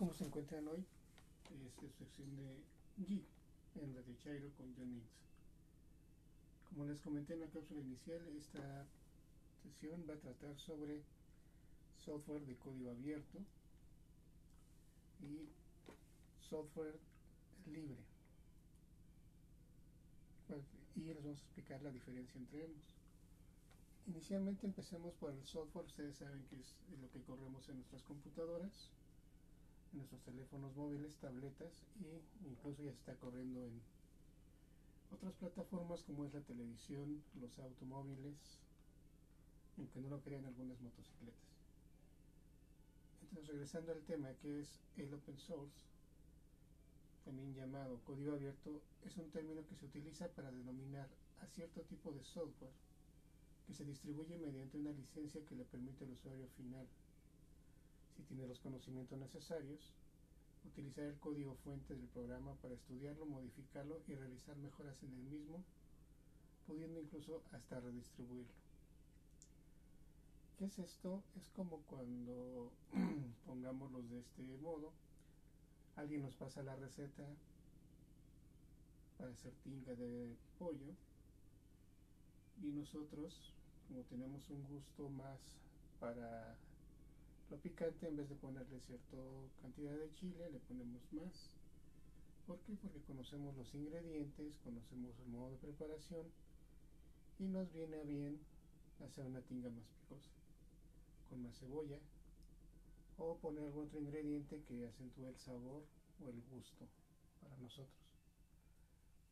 ¿Cómo se encuentran hoy? Es la sección de G en Radio Chairo con John. Como les comenté en la cápsula inicial, esta sesión va a tratar sobre software de código abierto y software libre. Y les vamos a explicar la diferencia entre ambos. Inicialmente empecemos por el software, ustedes saben que es lo que corremos en nuestras computadoras, en nuestros teléfonos móviles, tabletas e incluso ya está corriendo en otras plataformas como es la televisión, los automóviles, aunque no lo crean algunas motocicletas. Entonces regresando al tema que es el open source, también llamado código abierto, es un término que se utiliza para denominar a cierto tipo de software que se distribuye mediante una licencia que le permite al usuario final, tiene los conocimientos necesarios, utilizar el código fuente del programa para estudiarlo, modificarlo y realizar mejoras en el mismo, pudiendo incluso hasta redistribuirlo. ¿Qué es esto? Es como cuando, pongámoslo de este modo, alguien nos pasa la receta para hacer tinga de pollo y nosotros como tenemos un gusto más para lo picante, en vez de ponerle cierta cantidad de chile, le ponemos más. ¿Por qué? Porque conocemos los ingredientes, conocemos el modo de preparación y nos viene a bien hacer una tinga más picosa, con más cebolla, o poner algún otro ingrediente que acentúe el sabor o el gusto para nosotros.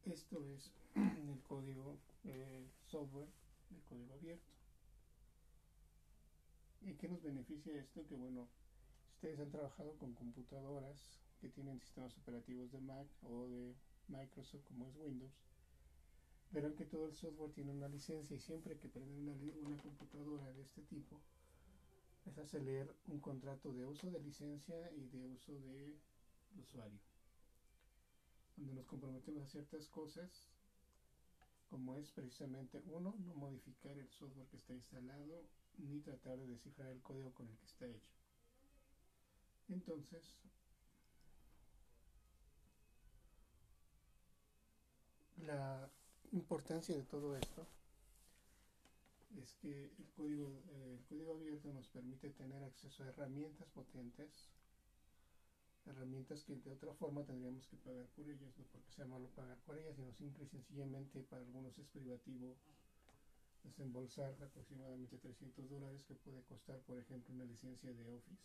Esto es el código el software de código abierto. ¿Y qué nos beneficia esto? Que bueno, ustedes han trabajado con computadoras que tienen sistemas operativos de Mac o de Microsoft como es Windows, verán que todo el software tiene una licencia y siempre que prenden una, una computadora de este tipo, les hace leer un contrato de uso de licencia y de uso de usuario, donde nos comprometemos a ciertas cosas como es precisamente uno, no modificar el software que está instalado ni tratar de descifrar el código con el que está hecho. Entonces, la importancia de todo esto es que el código, eh, código abierto nos permite tener acceso a herramientas potentes herramientas que de otra forma tendríamos que pagar por ellas, no porque sea malo pagar por ellas, sino simple y sencillamente para algunos es privativo desembolsar aproximadamente 300 dólares que puede costar, por ejemplo, una licencia de Office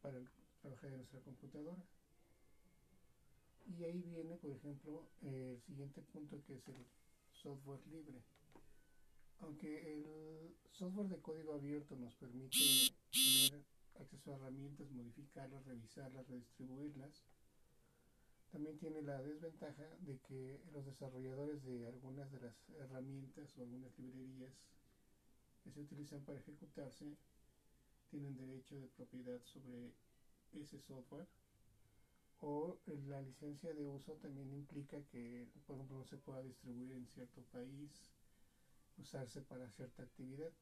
para trabajar en nuestra computadora. Y ahí viene, por ejemplo, el siguiente punto que es el software libre. Aunque el software de código abierto nos permite tener acceso a herramientas, modificarlas, revisarlas, redistribuirlas. También tiene la desventaja de que los desarrolladores de algunas de las herramientas o algunas librerías que se utilizan para ejecutarse tienen derecho de propiedad sobre ese software. O la licencia de uso también implica que por ejemplo no se pueda distribuir en cierto país usarse para cierta actividad.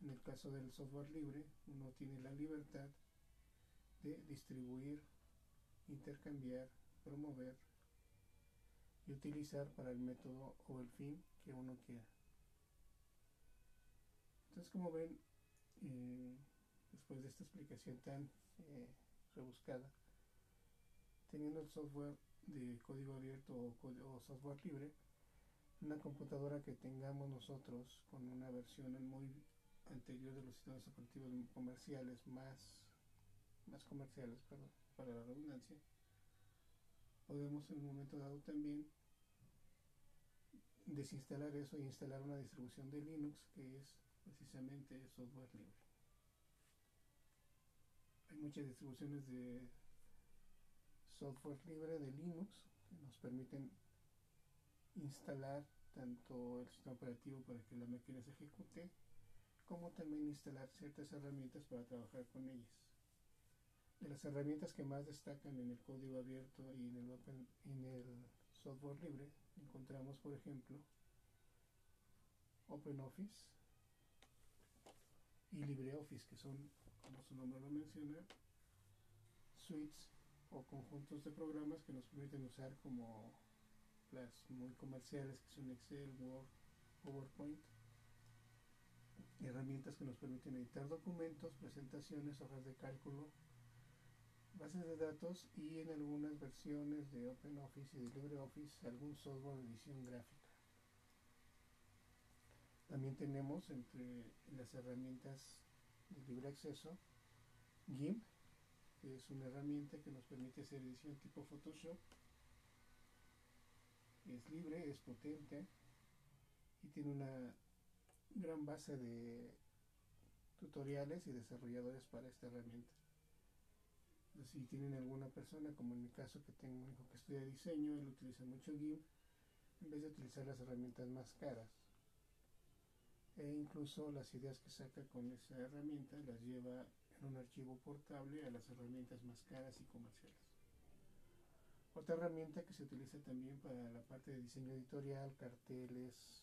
En el caso del software libre, uno tiene la libertad de distribuir, intercambiar, promover y utilizar para el método o el fin que uno quiera. Entonces, como ven, eh, después de esta explicación tan eh, rebuscada, teniendo el software de código abierto o, o, software libre, una computadora que tengamos nosotros con una versión muy anterior de los sistemas operativos comerciales más, más comerciales, perdón, para la redundancia, podemos en un momento dado también desinstalar eso y instalar una distribución de Linux que es precisamente software libre. Hay muchas distribuciones de software libre de Linux que nos permiten instalar tanto el sistema operativo para que la máquina se ejecute como también instalar ciertas herramientas para trabajar con ellas. De las herramientas que más destacan en el código abierto y en el, open, en el software libre, encontramos por ejemplo OpenOffice y LibreOffice, que son, como su nombre lo menciona, suites o conjuntos de programas que nos permiten usar como las muy comerciales que son Excel, Word, PowerPoint, herramientas que nos permiten editar documentos, presentaciones, hojas de cálculo, bases de datos y en algunas versiones de OpenOffice y de LibreOffice algún software de edición gráfica. También tenemos entre las herramientas de libre acceso GIMP, que es una herramienta que nos permite hacer edición tipo Photoshop. Es libre, es potente y tiene una gran base de tutoriales y desarrolladores para esta herramienta. Si tienen alguna persona, como en mi caso que tengo un hijo que estudia diseño, él utiliza mucho GIMP en vez de utilizar las herramientas más caras. E incluso las ideas que saca con esa herramienta las lleva en un archivo portable a las herramientas más caras y comerciales. Otra herramienta que se utiliza también para la parte de diseño editorial, carteles,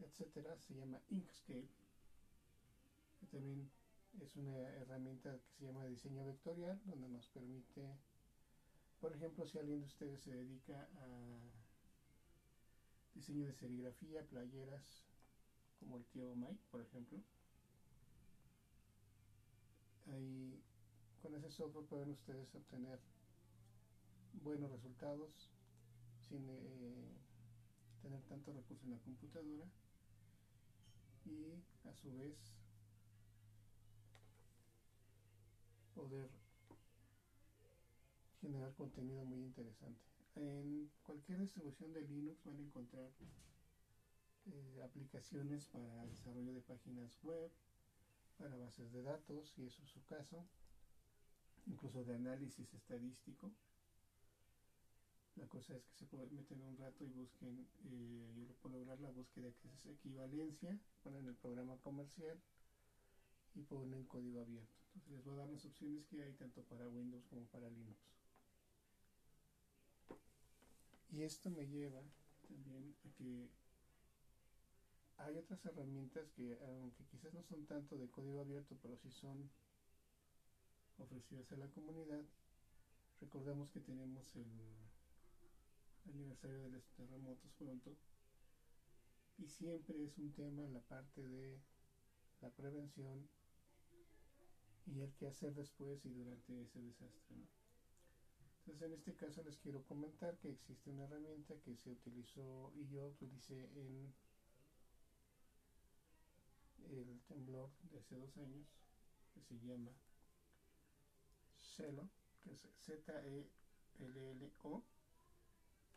etcétera, se llama Inkscape, que también es una herramienta que se llama diseño vectorial, donde nos permite, por ejemplo, si alguien de ustedes se dedica a diseño de serigrafía, playeras, como el tío Mike, por ejemplo, ahí con ese software pueden ustedes obtener buenos resultados sin eh, tener tanto recursos en la computadora y a su vez poder generar contenido muy interesante. En cualquier distribución de Linux van a encontrar eh, aplicaciones para desarrollo de páginas web, para bases de datos, si eso es su caso, incluso de análisis estadístico. La cosa es que se pueden meter un rato y busquen, eh, por lograr la búsqueda que es equivalencia, ponen el programa comercial y ponen código abierto. Les voy a dar las opciones que hay tanto para Windows como para Linux. Y esto me lleva también a que hay otras herramientas que, aunque quizás no son tanto de código abierto, pero sí son ofrecidas a la comunidad. Recordemos que tenemos el aniversario de los terremotos pronto y siempre es un tema la parte de la prevención y el que hacer después y durante ese desastre. Entonces en este caso les quiero comentar que existe una herramienta que se utilizó y yo utilicé en el temblor de hace dos años que se llama Celo, que es Z-E-L-L-O,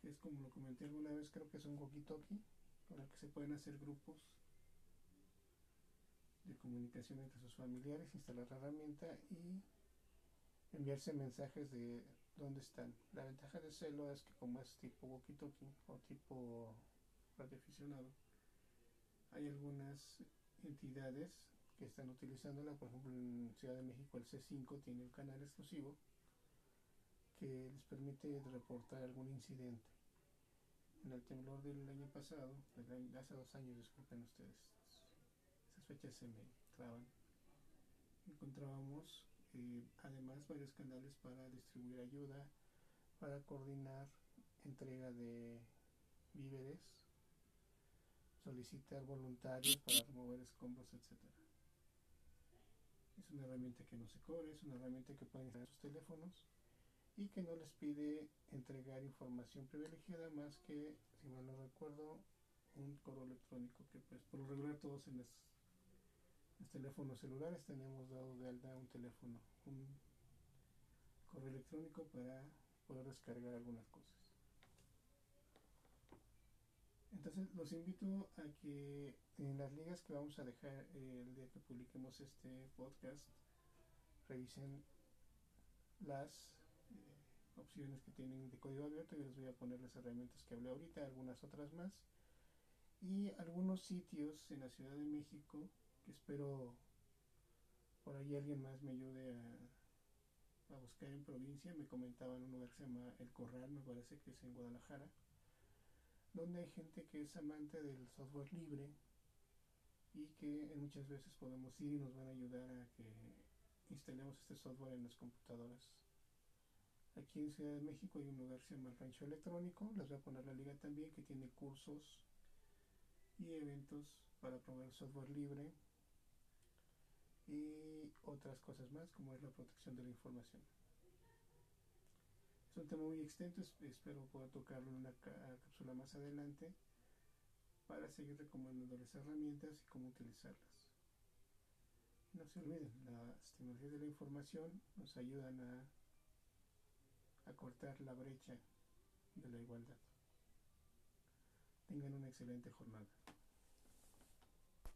que es como lo comenté alguna vez, creo que es un walkie-talkie con el que se pueden hacer grupos de comunicación entre sus familiares, instalar la herramienta y enviarse mensajes de dónde están. La ventaja de Celo es que como es tipo walkie-talkie o tipo radioaficionado, hay algunas entidades que están utilizándola, por ejemplo en Ciudad de México el C5 tiene un canal exclusivo que les permite reportar algún incidente. En el temblor del año pasado, hace dos años, disculpen ustedes, fechas se me traban, encontrábamos eh, además varios canales para distribuir ayuda, para coordinar entrega de víveres, solicitar voluntarios para remover escombros, etc. Es una herramienta que no se cobra, es una herramienta que pueden instalar en sus teléfonos y que no les pide entregar información privilegiada más que, si mal no recuerdo, un correo electrónico que pues por lo regular todos en los, teléfonos celulares tenemos dado de alta un teléfono, un correo electrónico para poder descargar algunas cosas. Entonces los invito a que en las ligas que vamos a dejar el día que publiquemos este podcast revisen las eh, opciones que tienen de código abierto. y les voy a poner las herramientas que hablé ahorita, algunas otras más. Y algunos sitios en la Ciudad de México espero por ahí alguien más me ayude a, a buscar en provincia. Me comentaban un lugar que se llama El Corral, me parece que es en Guadalajara donde hay gente que es amante del software libre y que muchas veces podemos ir y nos van a ayudar a que tenemos este software en las computadoras. Aquí en Ciudad de México hay un lugar que se llama Rancho Electrónico, les voy a poner la liga también, que tiene cursos y eventos para probar software libre y otras cosas más como es la protección de la información. Es un tema muy extenso, espero poder tocarlo en una cápsula más adelante para seguir recomendándoles herramientas y cómo utilizarlas. No se olviden, las tecnologías de la información nos ayudan a, a cortar la brecha de la igualdad. Tengan una excelente jornada.